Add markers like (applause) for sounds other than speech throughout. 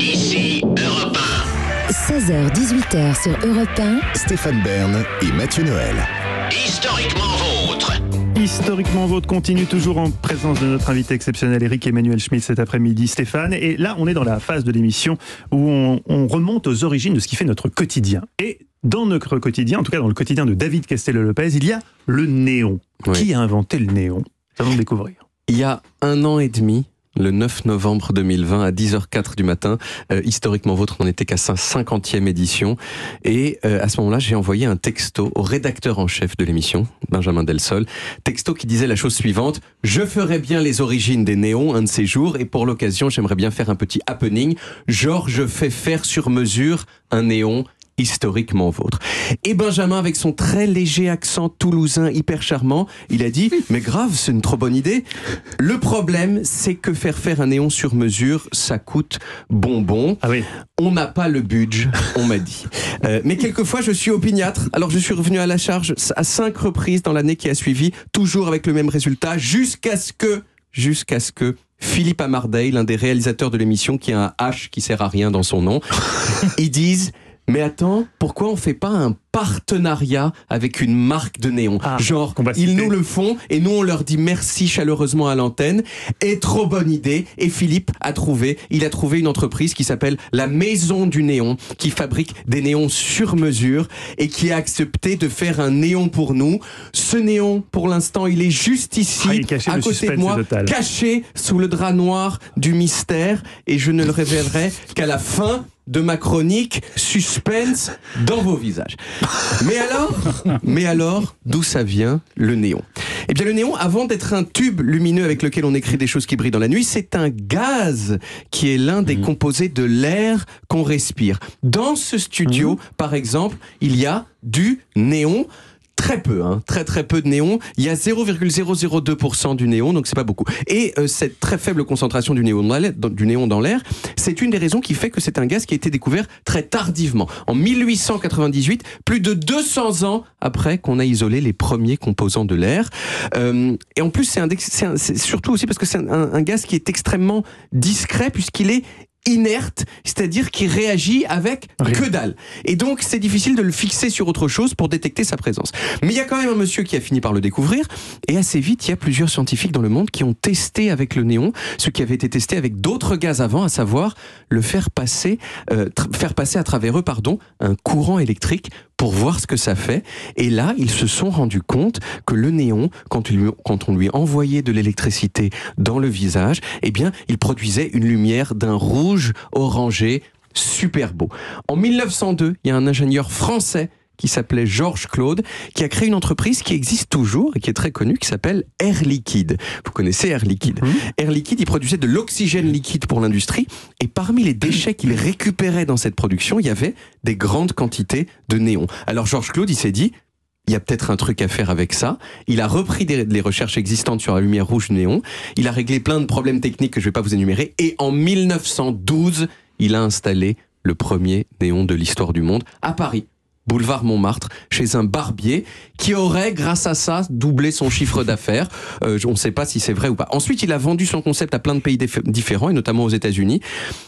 Ici Europe 16h-18h sur Europe 1. Stéphane Bern et Mathieu Noël. 1. Historiquement vôtre. Historiquement Vôtre continue toujours en présence de notre invité exceptionnel Eric Emmanuel Schmitt cet après-midi, Stéphane. Et là, on est dans la phase de l'émission où on, on remonte aux origines de ce qui fait notre quotidien. Et dans notre quotidien, en tout cas dans le quotidien de David Castello-Lopez, il y a le néon. Oui. Qui a inventé le néon? Allons le découvrir. Il y a un an et demi, le 9 novembre 2020 à 10h04 du matin, euh, historiquement vôtre, on n'en était qu'à sa 50e édition. Et euh, à ce moment-là, j'ai envoyé un texto au rédacteur en chef de l'émission, Benjamin Delsol, texto qui disait la chose suivante, je ferai bien les origines des néons un de ces jours, et pour l'occasion, j'aimerais bien faire un petit happening, genre je fais faire sur mesure un néon historiquement vôtre. Et Benjamin, avec son très léger accent toulousain hyper charmant, il a dit (laughs) Mais grave, c'est une trop bonne idée. Le problème, c'est que faire faire un néon sur mesure, ça coûte bonbon. Ah oui, On n'a pas le budget, on m'a dit. Euh, mais quelquefois, je suis opiniâtre. Alors, je suis revenu à la charge à cinq reprises dans l'année qui a suivi, toujours avec le même résultat, jusqu'à ce que, jusqu'à ce que Philippe Amardey, l'un des réalisateurs de l'émission, qui a un H qui sert à rien dans son nom, (laughs) ils disent mais attends, pourquoi on fait pas un partenariat avec une marque de néon Ah, Genre, ils nous le font et nous on leur dit merci chaleureusement à l'antenne. Et trop bonne idée. Et Philippe a trouvé, il a trouvé une entreprise qui s'appelle la Maison du Néon, qui fabrique des néons sur mesure et qui a accepté de faire un néon pour nous. Ce néon, pour l'instant, il est juste ici, Ah, à côté de moi, caché sous le drap noir du mystère. Et je ne le révélerai qu'à la fin de ma chronique suspense dans vos visages. Mais alors, mais alors, d'où ça vient le néon? Eh bien, le néon, avant d'être un tube lumineux avec lequel on écrit des choses qui brillent dans la nuit, c'est un gaz qui est l'un des composés de l'air qu'on respire. Dans ce studio, par exemple, il y a du néon. Très peu, hein, très très peu de néon. Il y a 0,002% du néon, donc c'est pas beaucoup. Et euh, cette très faible concentration du néon dans l'air, c'est une des raisons qui fait que c'est un gaz qui a été découvert très tardivement. En 1898, plus de 200 ans après qu'on a isolé les premiers composants de l'air. Euh, et en plus, c'est surtout aussi parce que c'est un- un gaz qui est extrêmement discret puisqu'il est inerte, c'est-à-dire qui réagit avec Rien. que dalle. Et donc, c'est difficile de le fixer sur autre chose pour détecter sa présence. Mais il y a quand même un monsieur qui a fini par le découvrir, et assez vite, il y a plusieurs scientifiques dans le monde qui ont testé avec le néon ce qui avait été testé avec d'autres gaz avant, à savoir le faire passer, euh, faire passer à travers eux, pardon, un courant électrique pour voir ce que ça fait. Et là, ils se sont rendus compte que le néon, quand, quand on lui envoyait de l'électricité dans le visage, eh bien, il produisait une lumière d'un rouge orangé super beau. En 1902, il y a un ingénieur français qui s'appelait Georges Claude, qui a créé une entreprise qui existe toujours et qui est très connue, qui s'appelle Air Liquide. Vous connaissez Air Liquide Air Liquide, il produisait de l'oxygène liquide pour l'industrie, et parmi les déchets qu'il récupérait dans cette production, il y avait des grandes quantités de néon. Alors Georges Claude, il s'est dit, il y a peut-être un truc à faire avec ça. Il a repris des, les recherches existantes sur la lumière rouge néon. Il a réglé plein de problèmes techniques que je ne vais pas vous énumérer. Et en 1912, il a installé le premier néon de l'histoire du monde à Paris. Boulevard Montmartre, chez un barbier qui aurait, grâce à ça, doublé son chiffre d'affaires. Euh, on ne sait pas si c'est vrai ou pas. Ensuite, il a vendu son concept à plein de pays différents, et notamment aux États-Unis.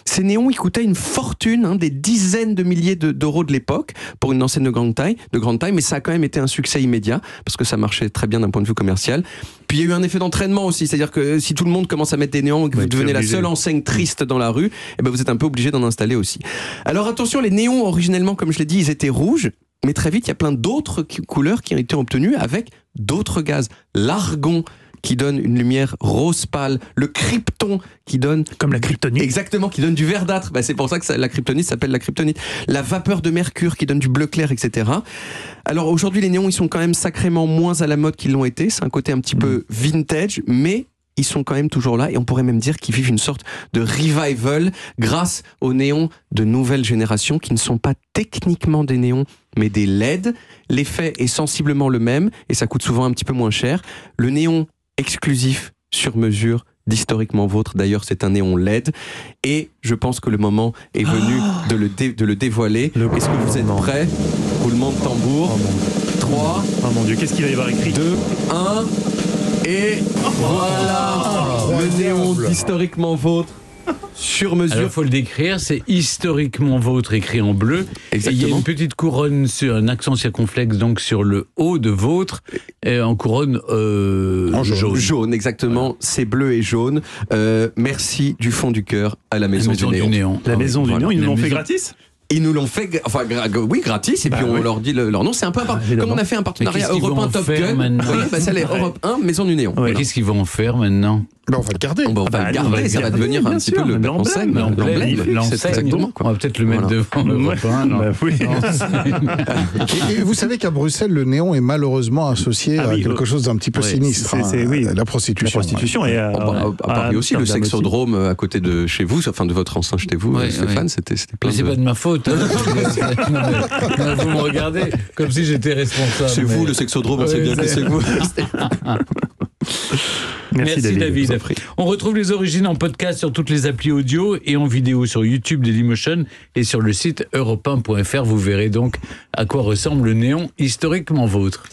Ces néons, ils coûtaient une fortune, hein, des dizaines de milliers de- d'euros de l'époque pour une enseigne de grande taille, de grande taille, mais ça a quand même été un succès immédiat parce que ça marchait très bien d'un point de vue commercial. Puis il y a eu un effet d'entraînement aussi, c'est-à-dire que si tout le monde commence à mettre des néons et que vous devenez la seule enseigne triste dans la rue, eh ben vous êtes un peu obligé d'en installer aussi. Alors attention, les néons originellement, comme je l'ai dit, ils étaient rouges. Mais très vite, il y a plein d'autres couleurs qui ont été obtenues avec d'autres gaz. L'argon qui donne une lumière rose pâle, le krypton qui donne Comme la kryptonite. Exactement, qui donne du verdâtre. Bah, c'est pour ça que ça- la kryptonite s'appelle la kryptonite. La vapeur de mercure qui donne du bleu clair, etc. Alors aujourd'hui, les néons, ils sont quand même sacrément moins à la mode qu'ils l'ont été. C'est un côté un petit peu vintage, mais ils sont quand même toujours là et on pourrait même dire qu'ils vivent une sorte de revival grâce aux néons de nouvelle génération qui ne sont pas techniquement des néons mais des LED. L'effet est sensiblement le même et ça coûte souvent un petit peu moins cher. Le néon exclusif sur mesure d'historiquement vôtre. D'ailleurs, c'est un néon LED. Et je pense que le moment est venu (gasps) de, le de le dévoiler. Le Est-ce que vous êtes prêts? Roulement de tambour. Oh mon, 3, oh mon dieu, qu'est-ce qu'il va y avoir écrit? 2, 1. Et voilà le néon d'historiquement vôtre sur mesure. il faut le décrire, c'est historiquement vôtre écrit en bleu. Et il y a Exactement. une petite couronne sur un accent circonflexe donc sur le haut de vôtre et en couronne euh, En jaune. jaune. Jaune, exactement. C'est bleu et jaune. Euh, merci du fond du cœur à la La Maison, du, Néon. La Ah maison du voilà. Néon, ils nous l'ont fait gratis? Ils nous l'ont fait, enfin, gra- oui, gratis, et Bah puis on oui. leur dit le- leur nom. C'est un peu par- Ah, comme on a fait un partenariat européen en Top faire Gun. maintenant Oui, bah, ça, les Europe 1, Maison du Néon. Qu'est-ce qu'ils vont en faire maintenant Ben, on va le garder. Bah, on bah, va le on va garder, le ça va devenir un petit sûr, peu le l'enseigne, l'enseigne. On va peut-être le mettre Voilà. devant le (laughs) Bah oui. (laughs) Et, et vous savez qu'à Bruxelles, le néon est malheureusement associé Ah à quelque euh, chose d'un petit peu sinistre. hein. La La prostitution. prostitution et à, bah, à Paris aussi, le sexodrome euh, à côté de chez vous, enfin de votre enceinte chez vous, euh, Stéphane, c'était plein Mais c'est pas de ma faute. Hein. (laughs) Vous me regardez comme si j'étais responsable. C'est vous mais- le sexodrome, on sait bien que c'est- c'est vous. (laughs) Merci, Merci, David. David. On retrouve les origines en podcast sur toutes les applis audio et en vidéo sur YouTube Dailymotion et sur le site europe1.fr. Vous verrez donc à quoi ressemble le néon historiquement vôtre.